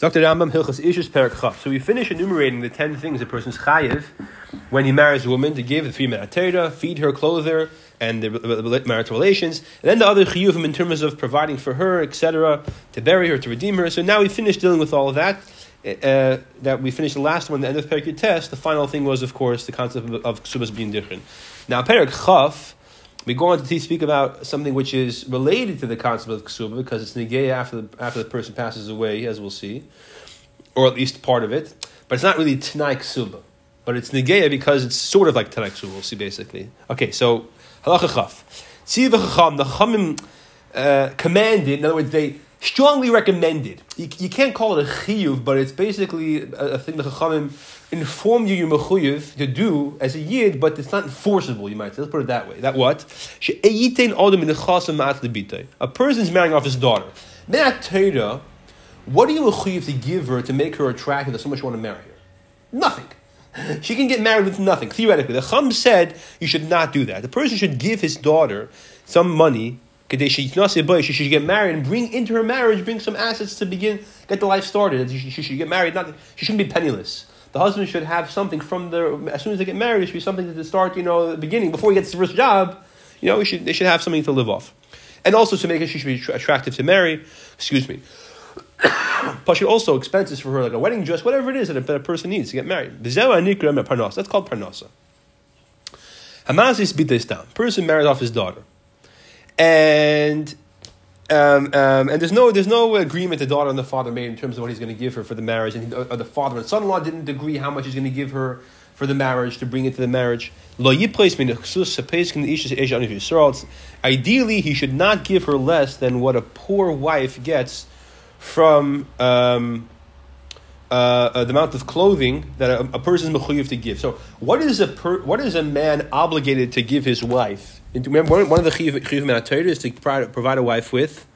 Dr. Rambam Hilchas Ishus Perak So we finish enumerating the ten things a person's chayiv when he marries a woman to give the three Torah, feed her, clothe her, and the marital relations, and then the other chiyuvim in terms of providing for her, etc., to bury her, to redeem her. So now we finish dealing with all of that. Uh, that we finished the last one, the end of Perak test. The final thing was, of course, the concept of, of being different. Now, Perak Chaf we go on to speak about something which is related to the concept of ksuba because it's negay after the, after the person passes away, as we'll see, or at least part of it. But it's not really tanai ksuba, but it's negay because it's sort of like tanai ksuba. We'll see basically. Okay, so halacha chaf. The Chachamim uh, commanded. In other words, they strongly recommended. You, you can't call it a chiyuv, but it's basically a, a thing the Chachamim inform you you're mechuyev to do as a yid, but it's not enforceable. You might say. Let's put it that way. That what? A person's marrying off his daughter. What are you mechuyev to give her to make her attractive that so much you want to marry her? Nothing. She can get married with nothing. Theoretically, the Chum said you should not do that. The person should give his daughter some money she should get married and bring into her marriage, bring some assets to begin, get the life started. She should get married. Not, she shouldn't be penniless the husband should have something from the as soon as they get married. It should be something to start, you know, the beginning before he gets his first job. You know, should, they should have something to live off, and also to make it she should be attractive to marry. Excuse me. Plus, also expenses for her, like a wedding dress, whatever it is that a, that a person needs to get married. That's called parnasa. Hamazis beat this down. Person marries off his daughter, and um, um, and there's no there's no agreement the daughter and the father made in terms of what he's going to give her for the marriage, and or the father and son-in-law didn't agree how much he's going to give her for the marriage to bring into the marriage. Ideally, he should not give her less than what a poor wife gets from um, uh, uh, the amount of clothing that a, a person is mechuyev to give. So, what is a per, what is a man obligated to give his wife? Remember, one of the chiyuv chiyuv is to provide a wife with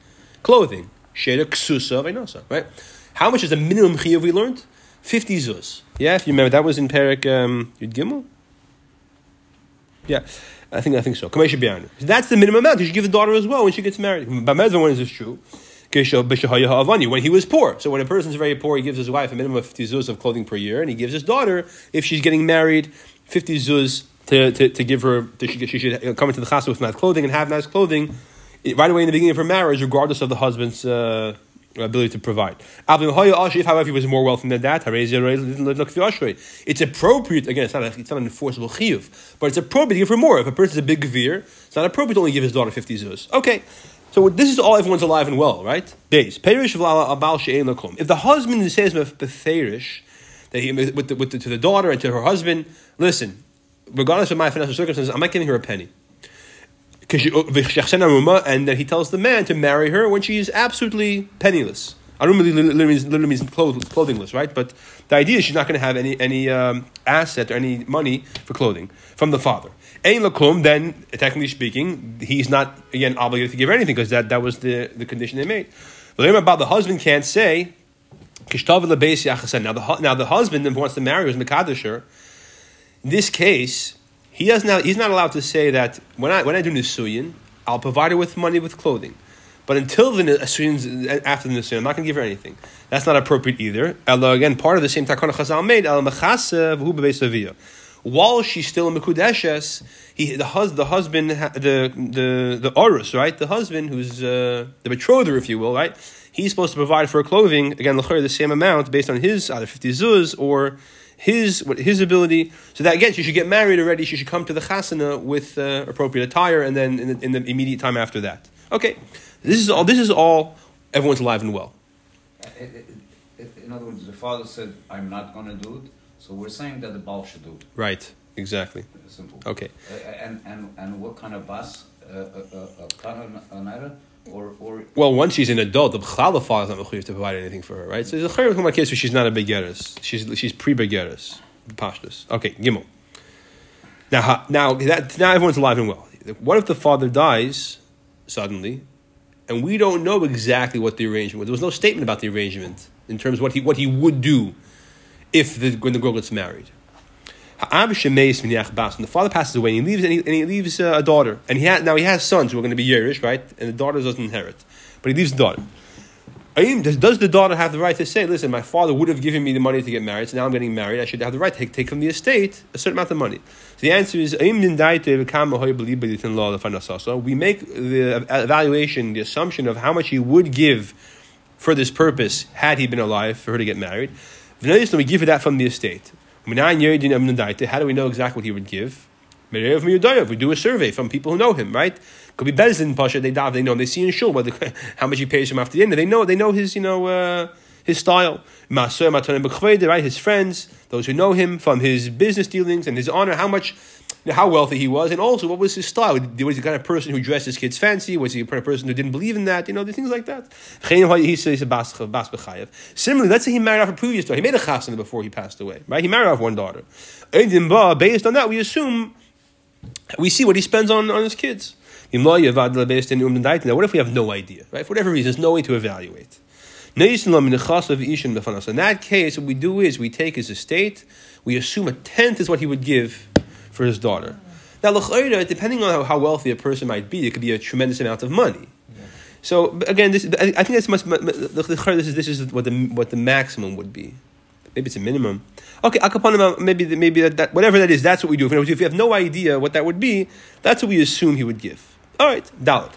clothing. Sheda. Right? How much is the minimum chiyuv we learned? Fifty zuz. Yeah, if you remember, that was in Perik um, Yud Gimel. Yeah, I think I think so. That's the minimum amount. You should give the daughter as well when she gets married. Bamezon, when is true? When he was poor. So when a person is very poor, he gives his wife a minimum of 50 zuz of clothing per year, and he gives his daughter, if she's getting married, 50 zuz to, to, to give her, to, she, she should come into the chasna with nice clothing and have nice clothing right away in the beginning of her marriage, regardless of the husband's uh, ability to provide. If, however, he was more wealthy than that, it's appropriate, again, it's not, a, it's not an enforceable chiyuv, but it's appropriate to give her more. If a person is a big gavir, it's not appropriate to only give his daughter 50 zuz. Okay. So this is all everyone's alive and well, right? Perish If the husband says that he with the, with the, to the daughter and to her husband, listen, regardless of my financial circumstances, I'm not giving her a penny. And then he tells the man to marry her when she is absolutely penniless. I don't really literally means, literally means clothingless, right? But the idea is she's not going to have any any um, asset or any money for clothing from the father. Ein then technically speaking, he's not again obligated to give her anything because that, that was the, the condition they made. But about the husband can't say. Now the now the husband who wants to marry her was Mekadisher in this case, he does now, he's not allowed to say that when I, when I do Nisuyin, I'll provide her with money, with clothing. But until the Nisuyin, after the Nisuyin, I'm not going to give her anything. That's not appropriate either. Again, part of the same Takana Chazal made, while she's still in Mekudeshes, he, the, hus, the husband, the, the, the Orus, right? The husband, who's uh, the betrother, if you will, right? He's supposed to provide for her clothing, again, the same amount based on his either 50 zuz or his his ability. So that again, she should get married already. She should come to the chasana with uh, appropriate attire, and then in the, in the, immediate time after that. Okay, this is all. This is all. Everyone's alive and well. In other words, the father said, "I'm not going to do it," so we're saying that the Baal should do it. Right. Exactly. Simple. Okay. Uh, and and and what kind of bus? Uh, uh, uh, or, or well, once she's an adult, the father is not mechuyev to provide anything for her, right? So there's a chayv case where she's not a begeris. She's she's pre begeris, pashtus. Okay, gimel. Now, now that now everyone's alive and well. What if the father dies suddenly, and we don't know exactly what the arrangement was? There was no statement about the arrangement in terms of what he what he would do if the when the girl gets married. When the father passes away, and he leaves, and he, and he leaves uh, a daughter, and he ha- now he has sons who are going to be Yerush, right? And the daughter doesn't inherit, but he leaves a daughter. Does, does the daughter have the right to say, listen, my father would have given me the money to get married, so now I'm getting married, I should have the right to take, take from the estate a certain amount of money? So the answer is, we make the evaluation, the assumption of how much he would give for this purpose had he been alive for her to get married. We give her that from the estate. How do we know exactly what he would give? We do a survey from people who know him, right? Could be Bezin Pasha. They they know. They see in shul whether how much he pays him after the end. They know. They know his you know uh, his style. Right, his friends, those who know him from his business dealings and his honor, how much. How wealthy he was, and also what was his style? Was he the kind of person who dressed his kids fancy? Was he the kind of person who didn't believe in that? You know, the things like that. Similarly, let's say he married off a previous daughter. He made a chasana before he passed away, right? He married off one daughter. Based on that, we assume we see what he spends on, on his kids. What if we have no idea, right? For whatever reason, there's no way to evaluate. In that case, what we do is we take his estate, we assume a tenth is what he would give for his daughter. Now, depending on how, how wealthy a person might be, it could be a tremendous amount of money. So again, this, I think this must this is this is what the what the maximum would be. Maybe it's a minimum. Okay, akapanim, maybe maybe that, that, whatever that is, that's what we do. If you have no idea what that would be, that's what we assume he would give. All right, Dalit.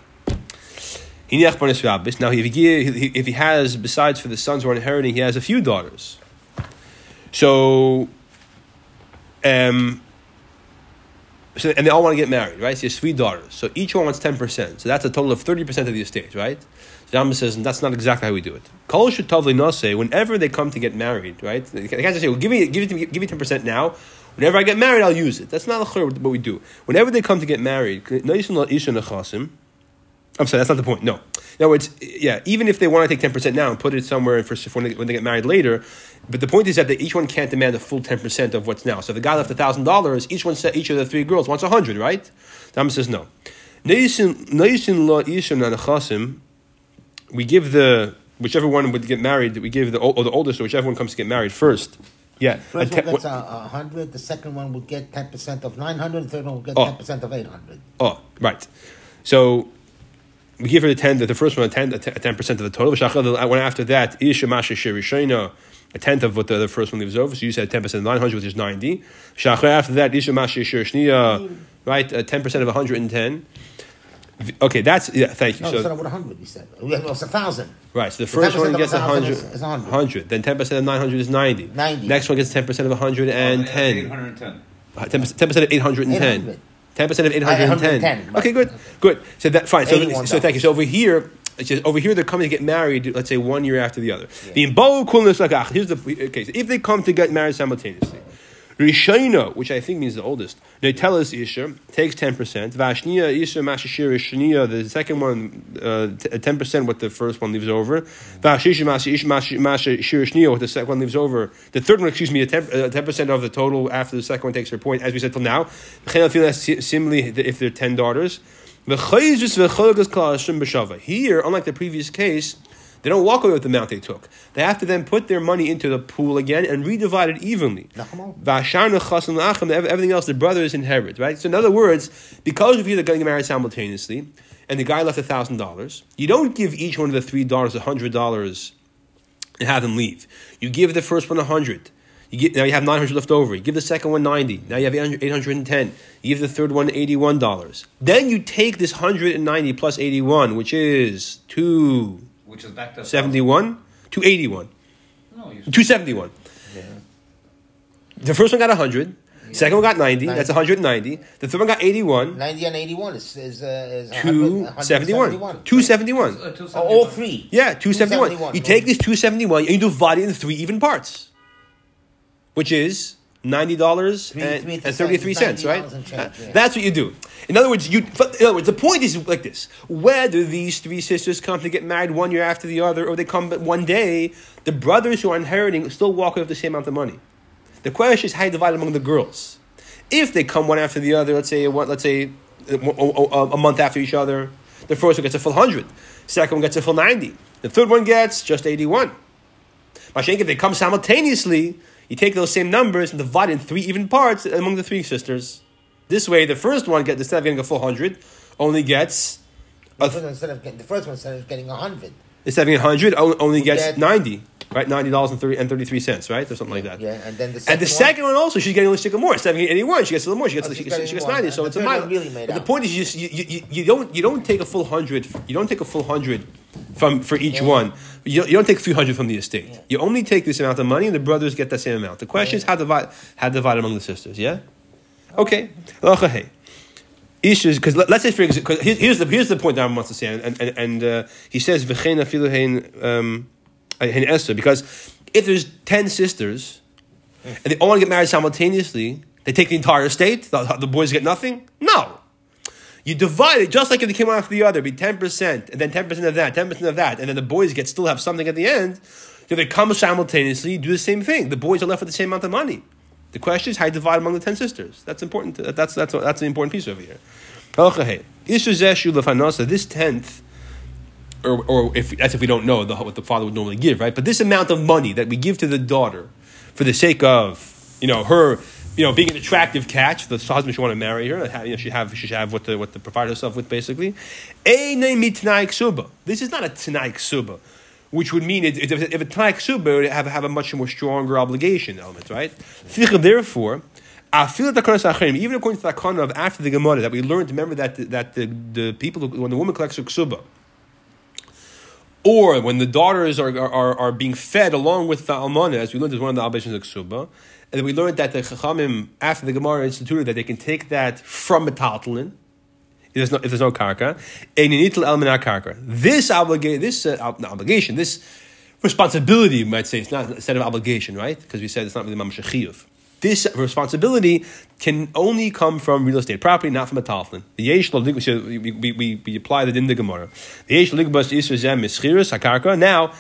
Now, if he, if he has, besides for the sons who are inheriting, he has a few daughters. So, um, so and they all want to get married, right? So he has three daughters. So each one wants 10%. So that's a total of 30% of the estate, right? So Rambam says, that's not exactly how we do it. Kol should say whenever they come to get married, right? They can't just say, well, give me, give, it, give me 10% now. Whenever I get married, I'll use it. That's not what we do. Whenever they come to get married, I'm sorry, that's not the point. No. In other words, yeah, even if they want to take 10% now and put it somewhere for, when, they, when they get married later, but the point is that they, each one can't demand the full 10% of what's now. So if the guy left $1,000, each one said, each of the three girls wants a 100 right? The says no. We give the, whichever one would get married, we give the, or the oldest, or whichever one comes to get married first. Yeah. First one gets a, hundred. The second one would get ten percent of nine hundred. The third one would get oh. ten percent of eight hundred. Oh, right. So we give her the ten. The first one a ten, a ten percent of the total. The one after that, isha masha shirishayna, a tenth of what the, the, first one leaves over. So you said ten percent of nine hundred, which is ninety. After that, isha masha shirishniya, right? Ten percent of one hundred and ten. Okay, that's yeah. Thank you. No, so what hundred. We said it was a thousand. Right. So the first one gets a hundred. Hundred. Then ten percent of nine hundred is ninety. Ninety. Next one gets ten percent of hundred and oh, ten. Eight hundred and ten. Uh, ten percent of eight hundred and ten. Ten percent of eight hundred and ten. Okay, good, good. So that fine. So, so thank you. So over here, just, over here they're coming to get married. Let's say one year after the other. The yeah. Here's the okay. So if they come to get married simultaneously. Rishayna, which I think means the oldest, Netelis Isha, takes 10%. Vashnia Isha Mashashir Shania, the second one, uh, 10% what the first one leaves over. Vashisha Mashashir Shania, what the second one leaves over. The third one, excuse me, 10%, 10% uh, of the total after the second one takes her point, as we said till now. Similarly, if they're 10 daughters. Here, unlike the previous case, they don't walk away with the amount they took. They have to then put their money into the pool again and redivide it evenly. Everything else the brothers inherit, right? So in other words, because of you they're getting married simultaneously, and the guy left thousand dollars, you don't give each one of the three daughters hundred dollars and have them leave. You give the first one a hundred. You get, now you have 900 left over. You give the second one 90. Now you have 810. You give the third one $81. Then you take this 190 plus 81, which is two which is back to 71, 281. No, 271. Yeah. The first one got 100. Yeah. Second one got 90, 90, That's 190. The third one got 81. 90 and 81 is, is, uh, is 271. 271. Uh, oh, all three. Yeah, 271. 271. You take this 271 and you divide it into three even parts, which is ninety dollars and, thirty three cents, right? That's what you do. In other words, you. In other words, the point is like this: whether these three sisters come to get married one year after the other, or they come one day, the brothers who are inheriting still walk away with the same amount of money. The question is how you divide among the girls. If they come one after the other, let's say let's say a month after each other, the first one gets a full hundred, second one gets a full ninety, the third one gets just eighty one. Mashenk, if they come simultaneously, you take those same numbers and divide in three even parts among the three sisters. This way, the first one gets instead of getting a full hundred, only gets. The first, one, instead of getting, the first one instead of getting a hundred, Instead of getting hundred, only gets get- 90, right? $90 and 30 and 33 cents, right? Or something like that. Yeah, and then the second And the one- second one also, she's getting a little more. Instead of getting 81, she gets a little more. She gets, Oh, she, gets, she gets more. 90. So it's a mile. really the point is, you, just, you, you, you don't you don't take a full hundred. You don't take a full hundred from for each Yeah. one. You, you don't take three hundred from the estate. Yeah. You only take this amount of money, and the brothers get that same amount. The question is how divide how divide among the sisters. Yeah. Okay. Hey. Issues because let, us say for example, here's, the here's the point that I want to say, and and, and uh, he says v'chein afilu um Esther because if there's ten sisters and they all want to get married simultaneously, they take the entire estate. The, the boys get nothing. No, you divide it just like if they came one after the other, be ten percent, and then ten percent of that, ten percent of that, and then the boys get still have something at the end. So they come simultaneously, do the same thing. The boys are left with the same amount of money. The question is how you divide among the ten sisters. That's important. to- That's that's that's an important piece over here. This tenth, or or if that's if we don't know the, what the father would normally give, right? But this amount of money that we give to the daughter for the sake of you know her. You know, being an attractive catch, the husband should want to marry her. You know, she have she should have what to what to provide herself with, basically. This is not a tanai suba, which would mean it, it, if a tanai ksuba it would have have a much more stronger obligation element, right? Therefore, I feel that the even according to the Akana of after the Gemara that we learned, to remember that the, that the, the people when the woman collects her ksuba, or when the daughters are, are, are being fed along with the almana, as we learned as one of the obligations of ksuba, and we learned that the chachamim after the Gemara instituted that they can take that from metaltalin. If there's no, if there's no karka, and you need to karka. This obligation, this uh, obligation, this responsibility, you might say, it's not instead of obligation, right? Because we said it's not really mamash chiyuv. This responsibility can only come from real estate property, not from a talflin. The yesh so we, we, we, apply that in the Gemara. The yesh lo ligbas isra zem hakarka. Now,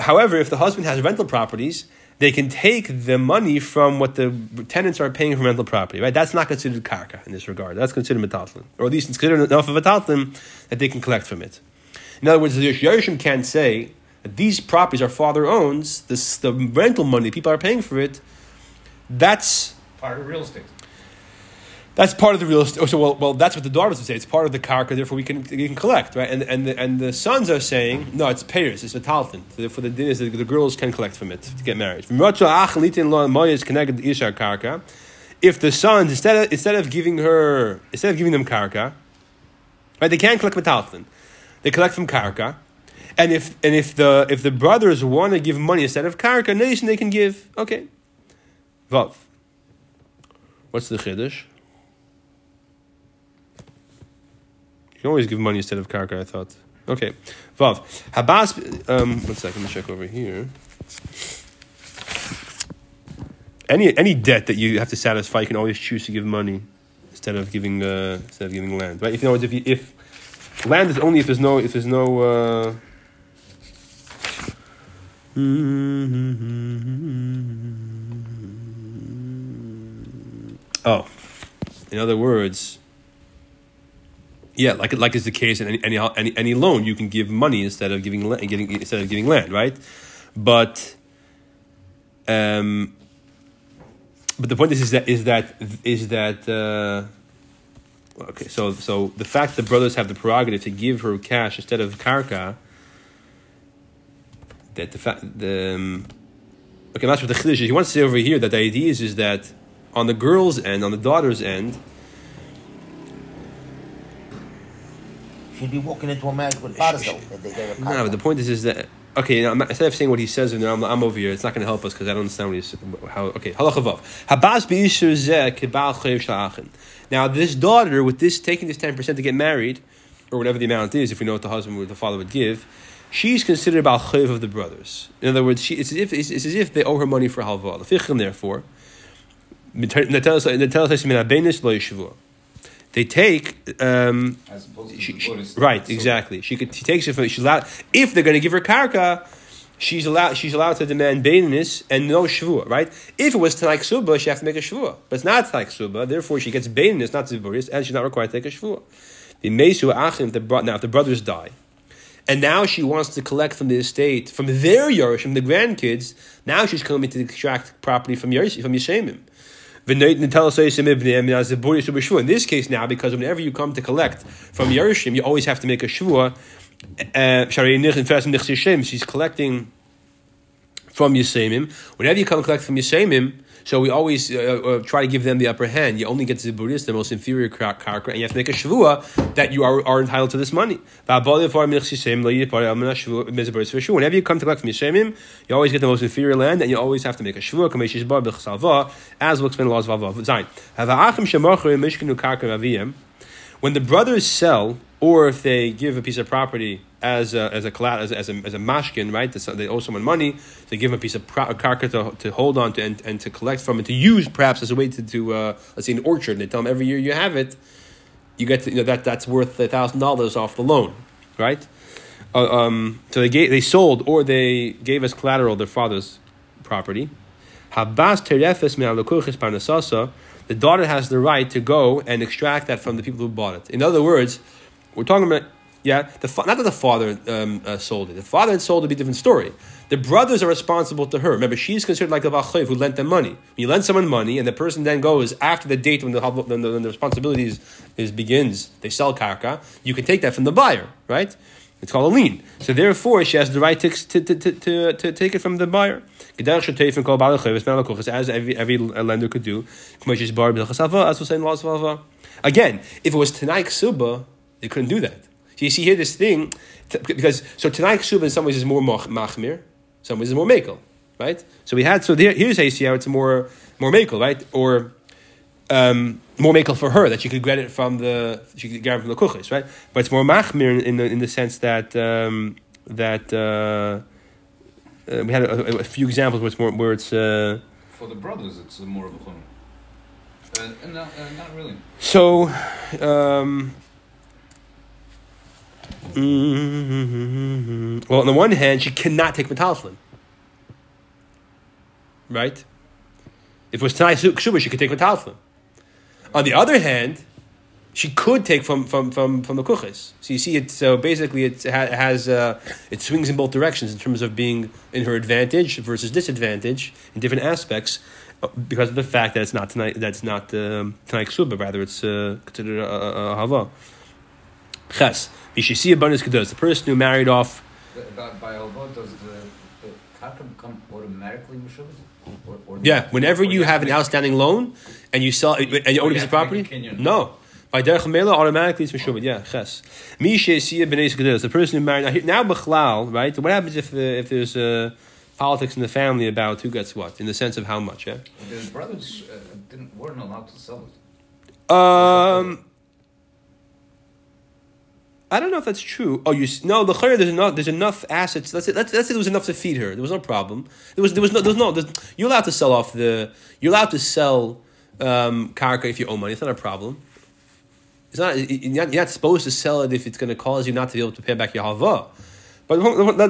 however, if the husband has rental properties, they can take the money from what the tenants are paying for rental property, right? That's not considered karka in this regard. That's considered metaltlin, or at least it's considered enough of a taltlin that they can collect from it. In other words, the Yerushim can't say that these properties our father owns, this, the rental money people are paying for it, that's Part of real estate. That's part of the real estate. Oh, so well, well, that's what the daughters would say. It's part of the karka, therefore we can we can collect, right? And and the, and the sons are saying no, it's payers, it's a talton. So the din is that the girls can collect from it to get married. If the sons instead of instead of giving her instead of giving them karka, right? They can't collect metalton. They collect from karka. And if and if the if the brothers want to give money instead of karka, nation they can give. Okay, vav. What's the chiddush? Can always give money instead of karka, I thought. Okay. Vav. Habas, um, one second, let me check over here. Any, any debt that you have to satisfy, you can always choose to give money instead of giving, uh, instead of giving land, right? If, other words, if, you, if land is only if there's no, if there's no, uh, oh, in other words, yeah, like like is the case in any, any any loan, you can give money instead of giving getting instead of giving land, right? But um, but the point is, is that is that is that uh, okay? So so the fact that brothers have the prerogative to give her cash instead of karka. That the fact the um, okay, that's what the chiddush is. He wants to say over here that the idea is is that on the girl's end, on the daughter's end, She'd be walking into a marriage with Barzo if they gave her No, but the point is, is that okay? Now, I'm not- instead of saying what he says, and I'm, I'm over here. It's not going to help us because I don't understand what he's how. Okay, halachavav habas beisher zeh kibal chayiv shalachin. Now, this daughter with this taking this ten percent to get married, or whatever the amount is, if we know what the husband or the father would give, she's considered about chayiv of the brothers. In other words, she, it's as if it's, it's as if they owe her money for halva. The therefore. They take um, As opposed to she, she- right, exactly. She could. She takes it from. She's allowed. If they're going to give her karka, she's allowed. She's allowed to demand baininess and no shvua. Right. If it was tanaik suba, she has to make a shvua. But it's not tanaik suba. Therefore, she gets baininess, not ziburis, and she's not required to take a shvua. The mesu achim. Now, if the brothers die, and now she wants to collect from the estate from their Yerush, from the grandkids. Now she's coming to extract property from Yerush, from Yeshemim. In this case now, because whenever you come to collect from Yerushim, you always have to make a shvua uh, she's collecting from Yisemim. Whenever you come collect from Yisemim, so we always uh, uh, try to give them the upper hand. You only get to the most inferior karka, and you have to make a shavua that you are, are entitled to this money. Whenever you come to collect from Yishemim, you always get the most inferior land, and you always have to make a shavua, as we'll explain the laws of Zayin. When the brothers sell, or if they give a piece of property as a, as a as a, as a, as a mashkin, right? They owe someone money. They give them a piece of karka to, to hold on to and, and to collect from and to use perhaps as a way to, to uh, let's say an orchard. And they tell them every year you have it, you get to, you know, that that's worth a thousand dollars off the loan, right? Uh, um, so they gave, they sold or they gave as collateral their father's property. Habas terefes parnasasa. The daughter has the right to go and extract that from the people who bought it. In other words, we're talking about yeah, the not that the father um, uh, sold it. The father had sold it, would be a different story. The brothers are responsible to her. Remember, she's considered like a bachayv who lent them money. When you lend someone money, and the person then goes after the date when the when the, when the responsibility is, is, begins, they sell karka. You can take that from the buyer, right? It's called a lien. So therefore, she has the right to, to, to, to, to take it from the buyer. As every, every lender could do. Again, if it was Tanai Ksuba, they couldn't do that. So you see here this thing, because so Tanai Ksuba in some ways is more machmir, some ways is more makel, right? So we had so there, here's see it's more more makel, right? Or um, more makel for her that she could get it from the she could get it from the kuchis, right? But it's more machmir in the in the sense that um, that uh, uh, we had a, a, few examples where it's more where it's uh, for the brothers it's more of a chum. Uh, no, uh, not really. So. Um, Mm-hmm. Well, on the one hand, she cannot take metalslin. Right? If it was Tanai Ksuba, she could take metalslin. On the other hand, she could take from from from from the kuchis. So you see it. So basically, it has uh, it swings in both directions in terms of being in her advantage versus disadvantage in different aspects, uh, because of the fact that it's not tanai. That's not um, tanai ksuba. Rather, it's uh, considered a, a, a hava. Ches. You should see a bonus. The person who married off. By, by does the, the kaka become automatically mishubas? Yeah, whenever you have an outstanding loan and you sell and you own a piece of property, no. By derech mela, automatically it's mishubad. Yeah, ches. Mishe siya b'nei kedus. The person who married now, now b'chlal, right? What happens if uh, if there's uh, politics in the family about who gets what in the sense of how much? Yeah. The brothers uh, didn't weren't allowed to sell it. Um. I don't know if that's true. Oh, you no the. There's enough. There's enough assets. Let's say, let's, let's say there was enough to feed her. There was no problem. There was there was no there's no. You're allowed to sell off the. You're allowed to sell um, karka if you owe money. It's not a problem. It's not. You're not, you're not supposed to sell it if it's going to cause you not to be able to pay back your hava. But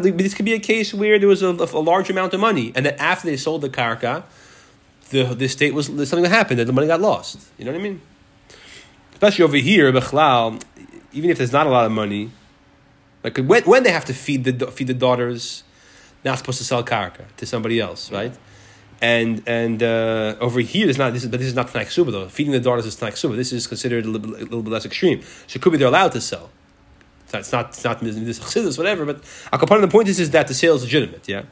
this could be a case where there was a, a large amount of money, and that after they sold the karka, the the state was something that happened that the money got lost. You know what I mean? Especially over here, Bechlal, even if there's not a lot of money, like when, when they have to feed the feed the daughters, not supposed to sell karka to somebody else, right? And and uh, over here, it's not this is but this is not tnaik suba though. Feeding the daughters is tnaik suba. This is considered a little, a little, bit less extreme. So it could be they're allowed to sell. It's not it's not this chassidus whatever. But a component of the point is, is that the sale is legitimate. Yeah.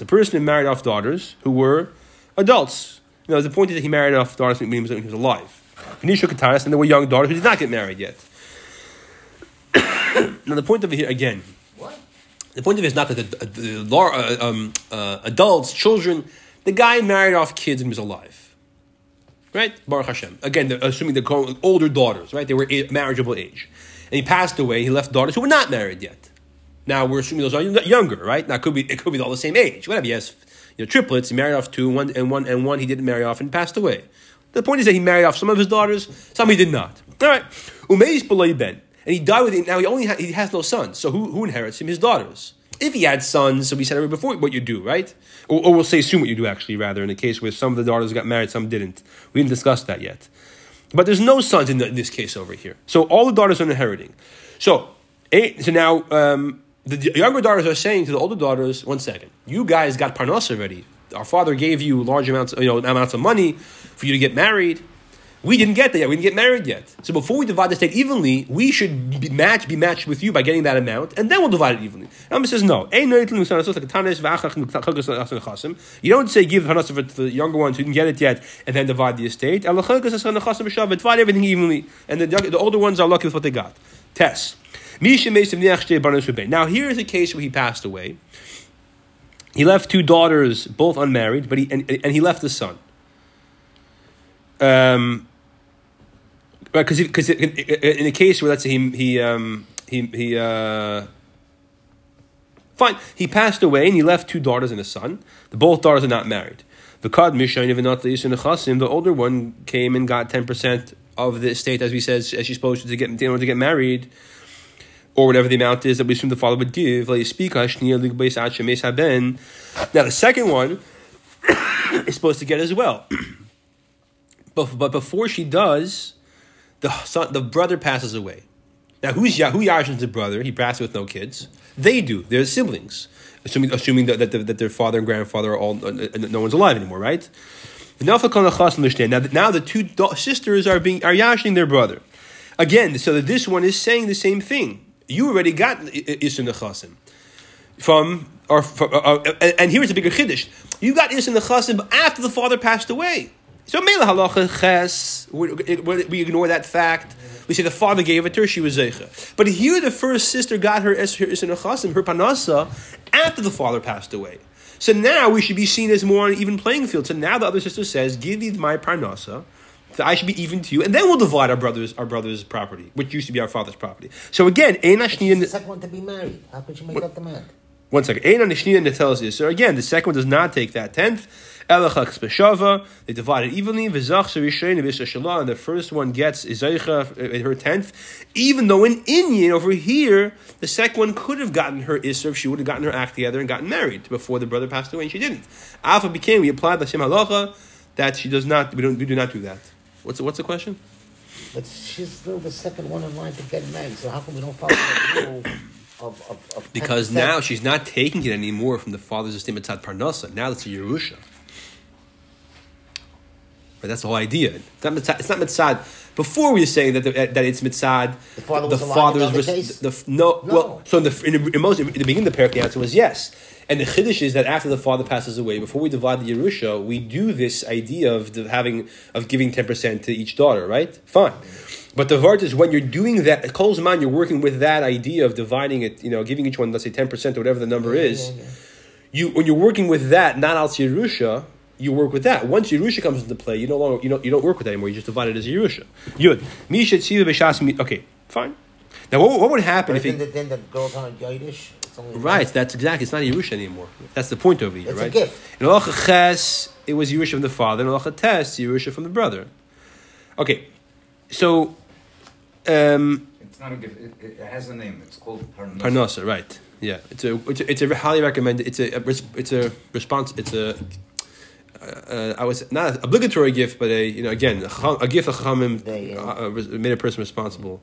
A person who married off daughters who were adults. You know, the point is that he married off daughters when he was, when he was alive. Nisha Kataris, and there were young daughters who did not get married yet. now, the point of it here, again, what? the point of it is not that the, the, the uh, um, uh, adults, children, the guy married off kids and was alive. Right? Baruch Hashem. Again, assuming the older daughters, right? They were marriageable age. And he passed away, he left daughters who were not married yet. Now we're assuming those are younger, right? Now it could be it could be all the same age. Whatever. Yes, you know, triplets. He married off two, one and one and one he didn't marry off and passed away. The point is that he married off some of his daughters, some he did not. All right. Umeis below ben. And he died with it. Now he only ha- he has no sons. So who, who inherits him? His daughters. If he had sons, so we said before what you do, right? Or, or we'll say soon what you do actually, rather, in the case where some of the daughters got married, some didn't. We didn't discuss that yet. But there's no sons in, the, in this case over here. So all the daughters are inheriting. So, eight, so now um, the younger daughters are saying to the older daughters, one second, you guys got parnos already. Our father gave you large amounts, you know, amounts of money for you to get married. We didn't get that yet. We didn't get married yet. So before we divide the estate evenly, we should be match be matched with you by getting that amount, and then we'll divide it evenly. Rambam says no. You don't say give to the younger ones who didn't get it yet, and then divide the estate. Divide everything evenly, and the, the older ones are lucky with what they got. Test. Now here is a case where he passed away. He left two daughters, both unmarried, but he and, and he left a son. Um, right, because because in, a case where let's say he he um, he he uh, fine he passed away and he left two daughters and a son. The both daughters are not married. The card the older one came and got ten percent of the estate as we said as she's supposed to get in order to get married or whatever the amount is that we assume the father would give. Now, the second one is supposed to get as well. but, but before she does, the son, the brother passes away. Now, who's who Yashin's the brother? He passes with no kids. They do. They're siblings, assuming assuming that, that, that their father and grandfather are all uh, no one's alive anymore, right? Now, now the two sisters are being are yashing their brother. Again, so that this one is saying the same thing you already got Isun Nechasim from or from, uh, uh, and here's a bigger chiddush. You got Isun Nechasim after the father passed away. So Mela Halacha Ches, we ignore that fact. We say the father gave it to her, she was Zeicha. But here the first sister got her Isun Nechasim, her Panasa, after the father passed away. So now we should be seen as more on an even playing field. So now the other sister says, Give me my Parnasa I should be even to you, and then we'll divide our brother's our brother's property, which used to be our father's property. So again, Ein The second one to be married. How could you make that demand? One second. Ein tells you. So again, the second one does not take that tenth. Elachak Beshava, they divide it evenly. V'zach Sarishain and the first one gets Izaycha uh, her tenth. Even though in Indian over here, the second one could have gotten her Isser if she would have gotten her act together and gotten married before the brother passed away, and she didn't. Alpha became we applied the Shem Halacha that she does not. We don't. We do not do that. What's the, what's the question? But she's still the second one in line to get married. So how come we don't follow the rule of, of, of Because now she's not taking it anymore from the father's estate mitzad parnasa. Now it's a Yerusha. But that's the whole idea. It's not mitzad. It's not mitzad. Before we were saying that the, eh, that it's mitzad. The father was the father is the, the, no, no, Well, so in the in, the, in most in the beginning of the parak, the answer was yes. And the chiddush is that after the father passes away, before we divide the Yerusha, we do this idea of having of giving ten percent to each daughter, right? Fine. But the vart is when you're doing that, Kol Zman, you're working with that idea of dividing it, you know, giving each one, let's say ten percent or whatever the number yeah, is. Yeah, yeah. You when you're working with that, not al Yerusha, you work with that. Once Yerusha comes into play, you no longer you don't you don't work with that anymore. You just divide it as Yerusha. Yud. Okay, fine. Now, what, what would happen if he, then the girls on Yiddish? Right, that's exactly. It's not Yerusha anymore. That's the point over here, it's right? A gift. In Alacha Ches, it was Yerusha from the father. In Alacha Tes, Yerusha from the brother. Okay, so. Um, it's not a gift. It, it, has a name. It's called Parnasa. Parnasa, right? Yeah, it's a it's a, it's a highly recommended. It's a, a it's a response. It's a uh, I was not an obligatory gift, but a you know again a, a gift of Chachamim uh, uh, made a person responsible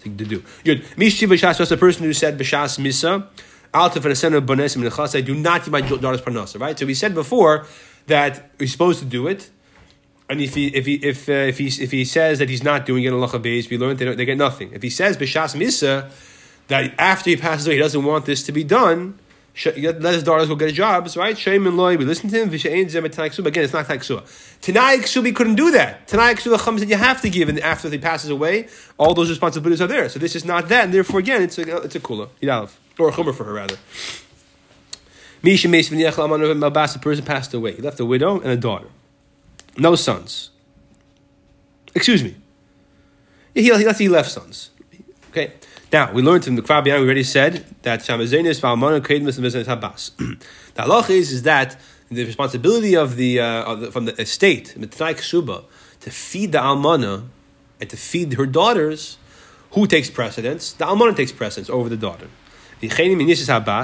to, do. Good. Mishiv b'shas was the person who said b'shas misa. Alta v'nasenu bonesim nechas. I do not give my daughter's parnasa. Right. So we said before that we're supposed to do it. And if he if he if uh, if he if he says that he's not doing it in base, we learned they, they get nothing. If he says b'shas misa that after he passes away he doesn't want this to be done, let his daughters go get jobs, right? Shem and Loy, we listen to him. Again, it's not Taksua. Tanai Ksubi couldn't do that. Tanai Ksubi Chum said you have to give, and after he passes away, all those responsibilities are there. So this is not that, and therefore, again, it's a, it's a kula, or a chumr for her, rather. Misha Mason Malbas, a person passed away. He left a widow and a daughter. No sons. Excuse me. He, he, he left sons. Okay. Now, we learned from the Kfar we already said that Shamazenis Valmana Kedmus and Habas. The halach is, is that the responsibility of the, uh, of the from the estate, Mitnai Ksuba, to feed the Almana and to feed her daughters, who takes precedence? The Almana takes precedence over the daughter. The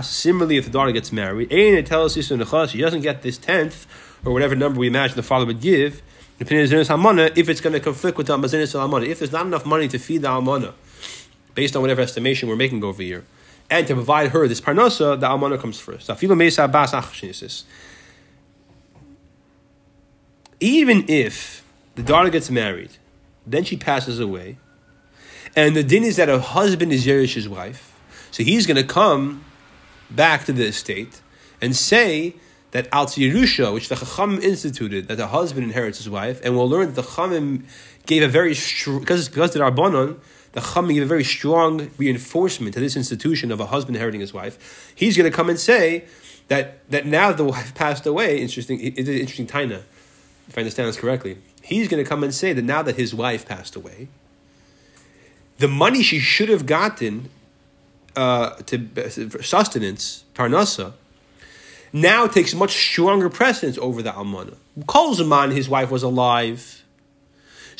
similarly, if the daughter gets married, and it tells she doesn't get this tenth or whatever number we imagine the father would give. If it's going to conflict with the Almana, if there's not enough money to feed the Almana, based on whatever estimation we're making over here, and to provide her this parnasa, the almana comes first. Even if the daughter gets married then she passes away, and the din is that her husband is Yerish's wife, so he's going to come back to the estate and say that Al Yerusha, which the Chacham instituted, that the husband inherits his wife, and we'll learn that the Chachamim gave a very because because the Rabbanon, the Chachamim gave a very strong reinforcement to this institution of a husband inheriting his wife. He's going to come and say that that now the wife passed away. Interesting, it's an interesting taina, if I understand this correctly. He's going to come and say that now that his wife passed away, the money she should have gotten uh, to sustenance, parnasa, now takes much stronger precedence over the almana. Kol Zaman, his wife was alive,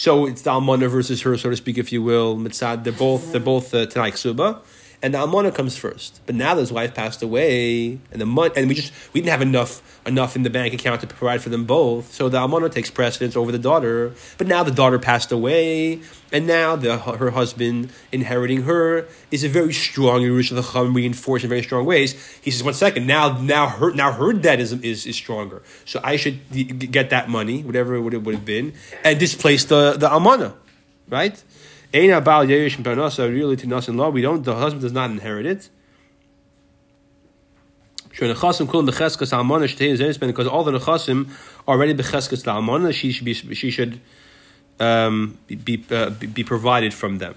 so it's the almana versus her, so to speak, if you will. Mitzad, they're both they're both uh, Ksuba, and the almana comes first. But now that his wife passed away, and the money, and we just we didn't have enough enough in the bank account to provide for them both, so the almana takes precedence over the daughter. But now the daughter passed away, and now the, her husband inheriting her is a very strong Yerusha the Chum reinforced in very strong ways. He says, one second, now now her now her debt is, is, is stronger, so I should get that money, whatever it would have, been, and displace the the almana, right? Ain't about Yerush and Parnasa really to nas in law. We don't. The husband does not inherit it. Because all the nechasim are already becheskas the almana, she should be she should um, be be, uh, be provided from them.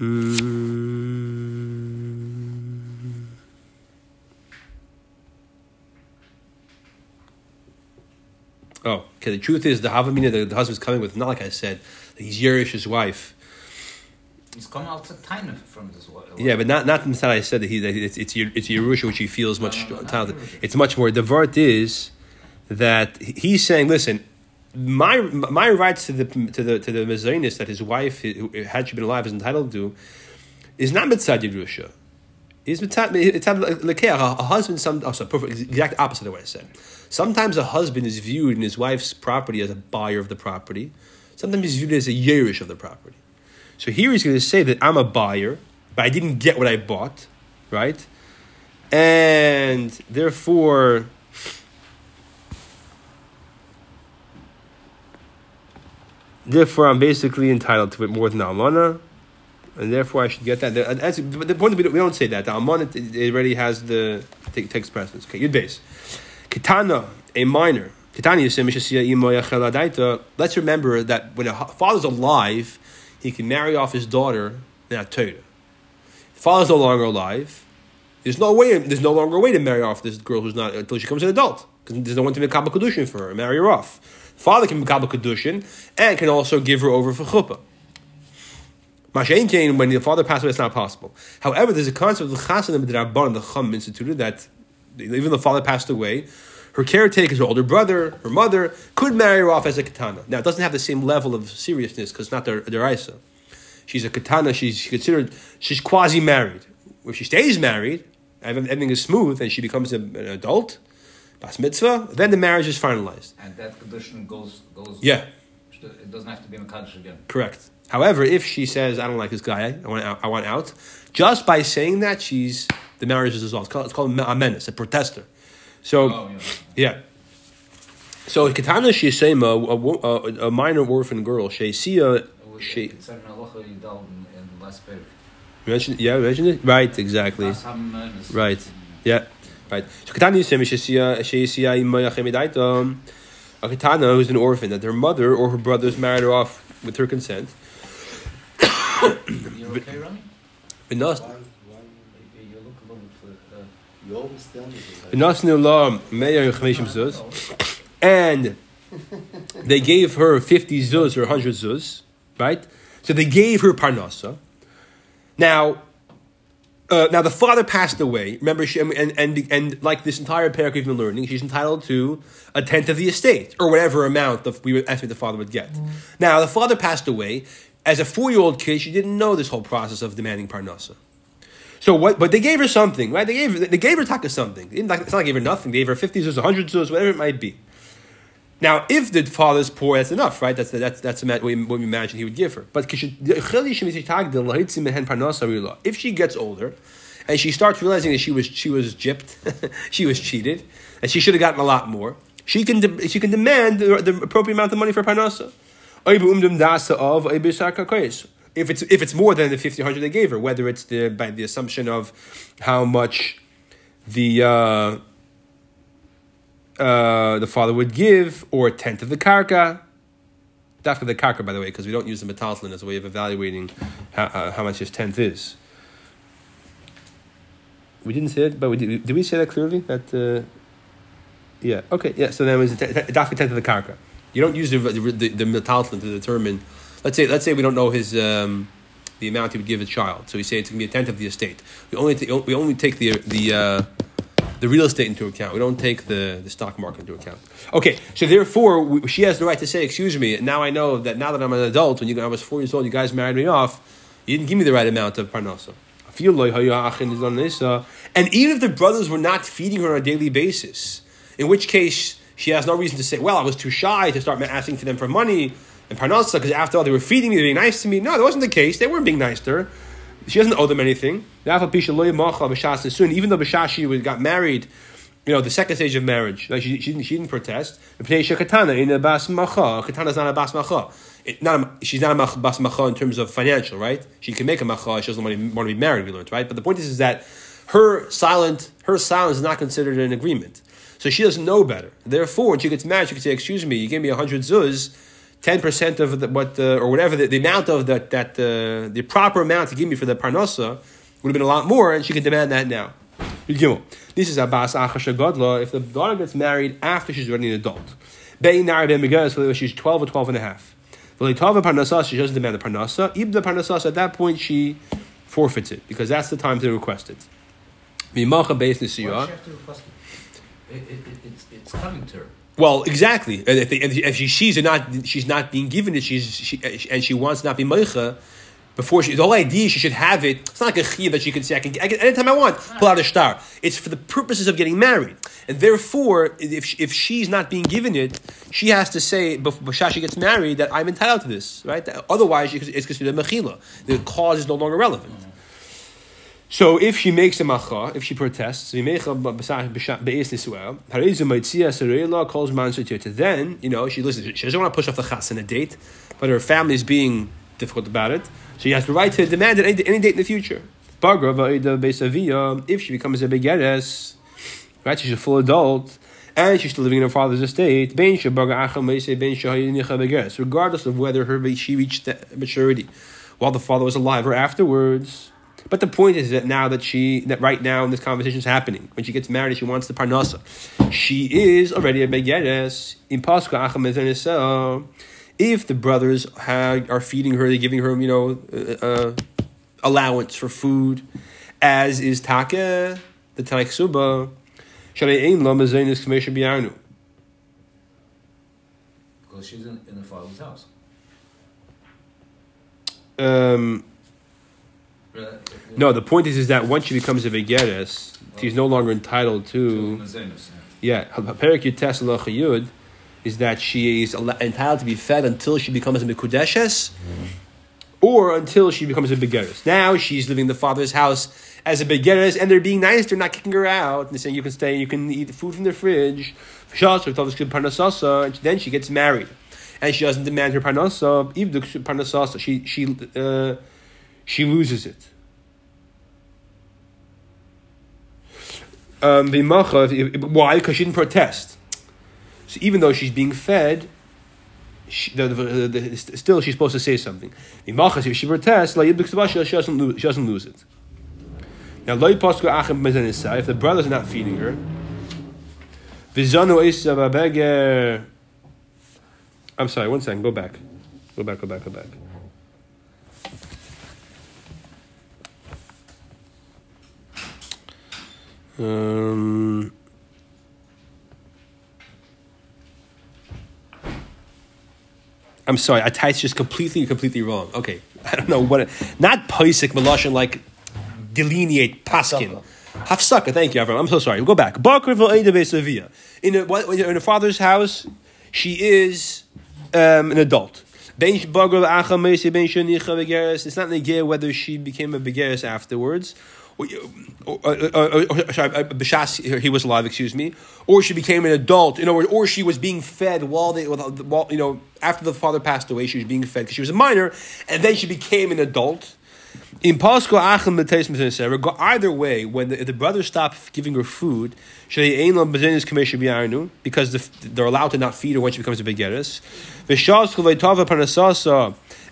Mm. Oh, okay. The truth is, the Havamina, the, the husband's coming with, not like I said, that he's Yerish's wife. He's come out to Taina from this world. Yeah, but not not inside. I said that he that it's it's it's Yerusha which he feels much No, no, talented. It's much more. The vart is that he's saying, listen, my my rights to the to the to the mezainis that his wife, had she been alive, is entitled to, is not mitzad Yerusha. Is mitzad lekeach. A a husband, some oh, sorry, perfect, exact opposite of what I said. Sometimes a husband is viewed in his wife's property as a buyer of the property. Sometimes he's viewed as a yerish of the property. So here he's going to say that I'm a buyer, but I didn't get what I bought, right? And therefore, therefore I'm basically entitled to it more than Almana, and therefore I should get that. That's, but the point is we don't, say that. The already has the take, takes precedence. Okay, good base. Kitana, a minor. Let's remember that when a father's alive, he can marry off his daughter in Torah. The father's no longer alive. There's no way. There's no longer a way to marry off this girl who's not until she becomes an adult because there's no one to make kabel kedushin for her marry her off. Father can make kabel kedushin and can also give her over for chuppah. Mashain when the father passed away, it's not possible. However, there's a concept of the chasanim and the rabban, the chum instituted that even though the father passed away, her caretaker, her older brother, her mother, could marry her off as a katana. Now, it doesn't have the same level of seriousness because it's not their deraisa. She's a katana. She's considered. She's quasi married. If she stays married, everything is smooth, and she becomes a- an adult, bas mitzvah, then the marriage is finalized. And that condition goes goes. Yeah. It doesn't have to be Makadosh again. Correct. However, if she says, "I don't like this guy. I want out," I want out," just by saying that, she's the marriage is dissolved. It's called, it's called a menace, a protester. So, Oh, yeah. yeah. So Katana Shesema, a, a, a minor orphan girl, Shesia, she uh, It's an halacha yidal in in the last page. mentioned, yeah, mentioned it, right? Exactly, Das haben wir das- right, yeah, right. So Katana Shesema, Shesia, uh, uh, Imayachemidaita, a Katana who's an orphan that her mother or her brothers married her off with her consent. You're okay, Rami? Benas- Why, why, You look a little bit. Uh, you always tell me this. Benasnu la meir chmeshim zuz. and they gave her 50 zuz or 100 zuz, right? So they gave her parnasa. Now, uh, now the father passed away. Remember, she, and, and and like this entire paragraph we've been learning, she's entitled to a tenth of the estate or whatever amount that we would estimate the father would get. Now the father passed away. As a four-year-old kid, she didn't know this whole process of demanding parnasa. So what? But they gave her something, right? They gave they gave her taka something. It's not like they gave her nothing. They gave her fifty zuz, hundred zuz, whatever it might be. Now, if the father's poor, that's enough, right? That's that's that's what we, what we imagine he would give her. But if she gets older and she starts realizing that she was she was gypped, she was cheated, and she should have gotten a lot more. She can de- she can demand the, the appropriate amount of money for parnasa. If it's if it's more than the fifty hundred they gave her, whether it's the by the assumption of how much the uh, uh, the father would give, or a tenth of the karka. After the karka, by the way, because we don't use the metalslin as a way of evaluating how, uh, how much his tenth is. We didn't say it, but we did, did we say that clearly? That uh, yeah, okay, yeah. So then it was a tenth of the karka. You don't use the the, the, the to determine. Let's say let's say we don't know his um, the amount he would give a child. So we say it's going to be a tenth of the estate. We only t- we only take the the uh, the real estate into account. We don't take the, the stock market into account. Okay, so therefore we, she has the right to say, "Excuse me." Now I know that now that I'm an adult, when you I was four years old, you guys married me off. You didn't give me the right amount of parnasa. And even if the brothers were not feeding her on a daily basis, in which case she has no reason to say, "Well, I was too shy to start asking to them for money." And parnasa, because after all, they were feeding me, they were being nice to me. No, that wasn't the case. They weren't being nice to her. She doesn't owe them anything. Even though Bashashi got married, you know, the second stage of marriage, like she, she, didn't, she didn't protest. Katana in a bas. Katana is not a bas macha. She's not a bas macha in terms of financial, right? She can make a macha. She doesn't want to, want to be married. We learned, right? But the point is, is that her silent, her silence is not considered an agreement. So she doesn't know better. Therefore, when she gets married, she can say, "Excuse me, you gave me hundred zuz." ten percent of the, what uh, or whatever the, the, amount of that that uh, the proper amount to give me for the parnasa would have been a lot more, and she can demand that now. This is Abbas Achashagodla. If the daughter gets married after she's already an adult, so she's twelve or twelve and a half. She doesn't demand the parnasa. Ibn the parnasa at that point she forfeits it because that's the time to request it. Have to request it? It, it, it, it's, it's coming to her. Well, exactly. And if, they, if she sees it not, she's not being given it. She's she, and she wants not be meicha. Before she, the whole idea she should have it. It's not like a chiyah that she can say I can, I can anytime I want pull out a star. It's for the purposes of getting married, and therefore, if she, if she's not being given it, she has to say before she gets married that I'm entitled to this, right? Otherwise, it's considered a mechila. The cause is no longer relevant. So if she makes a macha, if she protests, then you know she listens. She doesn't want to push off the chas in a date, but her family is being difficult about it. So she has the right to demand it any, any date in the future. If she becomes a begeres, right, she's a full adult, and she's still living in her father's estate, regardless of whether her she reached maturity while the father was alive or afterwards. But the point is that now that she, that right now in this conversation is happening, when she gets married, she wants the parnasa. She is already a begeres in pascha If the brothers have, are feeding her, they're giving her, you know, uh, uh, allowance for food, as is take the tanai ksuba, because she's in, in the father's house. Um, no, the point is, is that once she becomes a vegeres, she's no longer entitled to. Yeah, Perik Yutes Yud is that she is entitled to be fed until she becomes a Mikudeshes or until she becomes a begeres. Now she's living in the father's house as a begeres, and they're being nice. They're not kicking her out. They're saying you can stay, you can eat the food from the fridge. And then she gets married, and she doesn't demand her parnasa, she she. Uh, she loses it. Um, why? Because she didn't protest. So even though she's being fed, she, the, the, the, still she's supposed to say something. If she protests, she doesn't lose, she doesn't lose it. Now, if the brothers not feeding her, I'm sorry, one second, go back. Go back, go back, go back. Um, I'm sorry, I Atai's just completely, completely wrong. Okay, I don't know what. It, not poisik meloshin like delineate paskin. Hafsaka, thank you, everyone. I'm so sorry. We'll go back. In a, in a father's house, she is um, an adult. It's not negir whether she became a begeres afterwards or, or, sorry, uh, he was alive, excuse me, or she became an adult, you know, or, she was being fed while they, while, you know, after the father passed away, she was being fed because she was a minor, and then she became an adult. In Pasco Achim either way, when the, the brother stopped giving her food, because the, they're allowed to not feed her when she becomes a begeris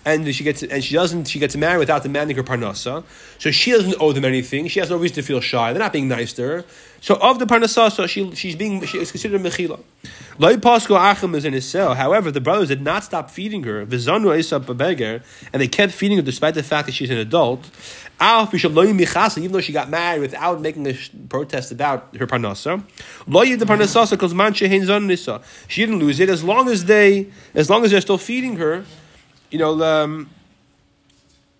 and she gets and she doesn't she gets married without demanding her parnasa. So she doesn't owe them anything. She has no reason to feel shy. They're not being nice to her. So of the parnasa, so she she's being she is considered mechila. Loi pasko achim is in his cell. However, the brothers did not stop feeding her. Vizanu esab beger, and they kept feeding her despite the fact that she's an adult. Even though she got married without making a protest about her parnasa, Loi the parnasa because man she didn't lose it as long as they, as long as they're still feeding her you know, um,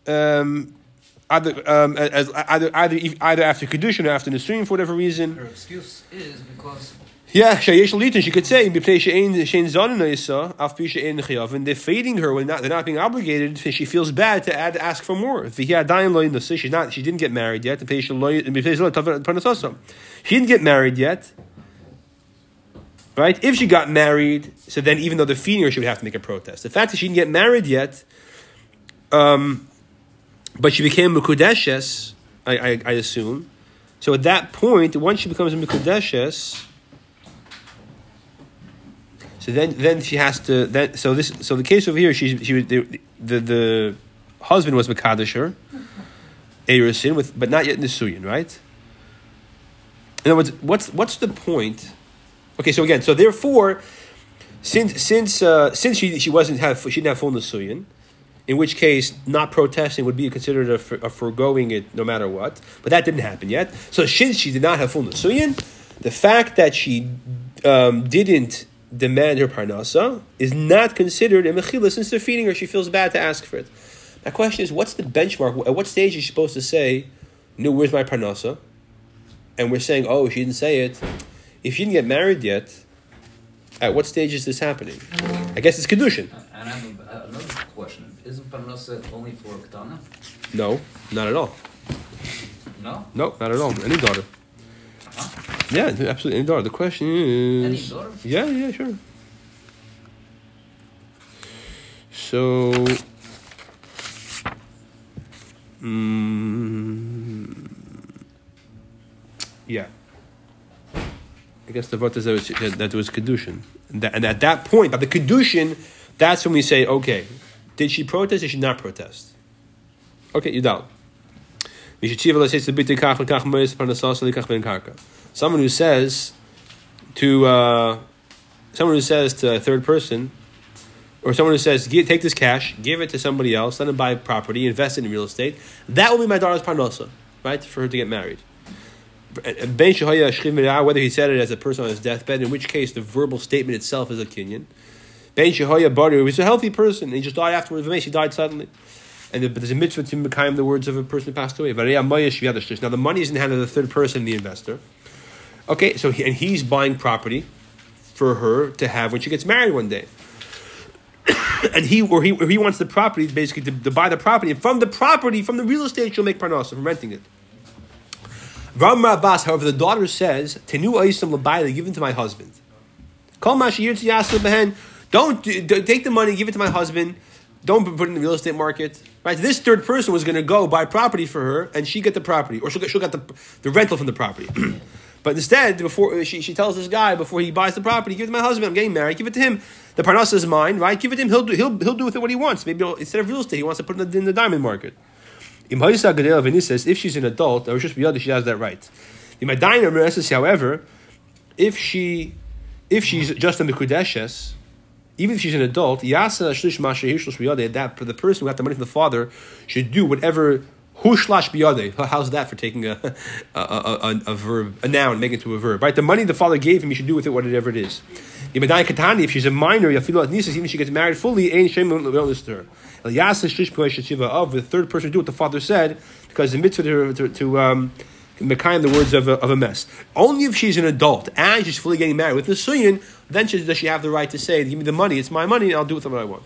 um, either um, as either either either after kedushin or after nisuin for whatever reason. Her excuse is because. Yeah, shayesh litin. She could say b'pnei she'ein she'ein zonin af pi she'ein chayav, and they're feeding her when not they're not being obligated. She feels bad to add ask for more. If he had dying loy she's not she didn't get married yet. She didn't get married yet. Right? If she got married, so then even though they're she would have to make a protest. The fact that she didn't get married yet, um, but she became Mukudeshes, I, I, I, assume. So at that point, once she becomes a Mukudeshes, so then, then she has to. Then, so this, so the case over here, she, she the, the, the husband was Makadisher, Erisin, with but not yet Nisuyin, right? In other words, what's what's the point? Okay, so again, so therefore, since since uh, since she she wasn't have she didn't have full nisuyin, in which case not protesting would be considered a, a foregoing it no matter what. But that didn't happen yet. So since she did not have full nisuyin, the fact that she um, didn't demand her parnasa is not considered a mechila since they're feeding her. She feels bad to ask for it. My question is, what's the benchmark? At what stage is she supposed to say, "No, where's my parnasa?" And we're saying, "Oh, she didn't say it." If you didn't get married yet, at what stage is this happening? I guess it's kedushin. And I have another question: Isn't parnasa only for ketana? No, not at all. No. No, not at all. Any daughter. Huh? Yeah, absolutely any daughter. The question is. Any daughter? Yeah, yeah, sure. So. Mm, yeah. I guess the vote is that, that there was kedushin, and, that, and at that point, at the kedushin, that's when we say, okay, did she protest? Did she not protest? Okay, you doubt. Someone who says to uh, someone who says to a third person, or someone who says, "Take this cash, give it to somebody else, let him buy property, invest it in real estate," that will be my daughter's parnosa, right, for her to get married whether he said it as a person on his deathbed, in which case the verbal statement itself is a kinyan. Ben Shehoya Bari was a healthy person, and he just died afterwards. He died suddenly. And there's a mitzvah to Mekayim the words of a person who passed away. Now the money is in the hand of the third person, the investor. Okay, so he, and he's buying property for her to have when she gets married one day. and he or he or he wants the property basically to, to, buy the property, and from the property, from the real estate, she'll make parnasa from renting it. Ram Abbas, however, the daughter says, Tenu Aisim Labaila, give it to my husband. Call. Don't take the money, give it to my husband. Don't put it in the real estate market. Right? This third person was going to go buy property for her, and she get the property, or she'll get, she'll get the, the rental from the property. but instead, before she, she tells this guy before he buys the property, give it to my husband. I'm getting married. Give it to him. The parnasa is mine, right? Give it to him. He'll do, he'll, he'll do with it what he wants. Maybe instead of real estate, he wants to put it in the, in the diamond market. If she's an adult, or just she has that right. However, if she if she's just a mikudeshes, even if she's an adult, that the person who got the money from the father should do whatever Hushlash. How's that for taking a, a, a, a, verb, a noun, making it to a verb? Right? The money the father gave him, you should do with it whatever it is. If she's a minor, even if she gets married fully, ain't shame don't listen to her. Of the third person do what the father said, because the mitzvah to, to, to um, the words of a, of a mess. Only if she's an adult and she's fully getting married with the suyin, then she, does she have the right to say, "Give me the money; it's my money, and I'll do with it what I want."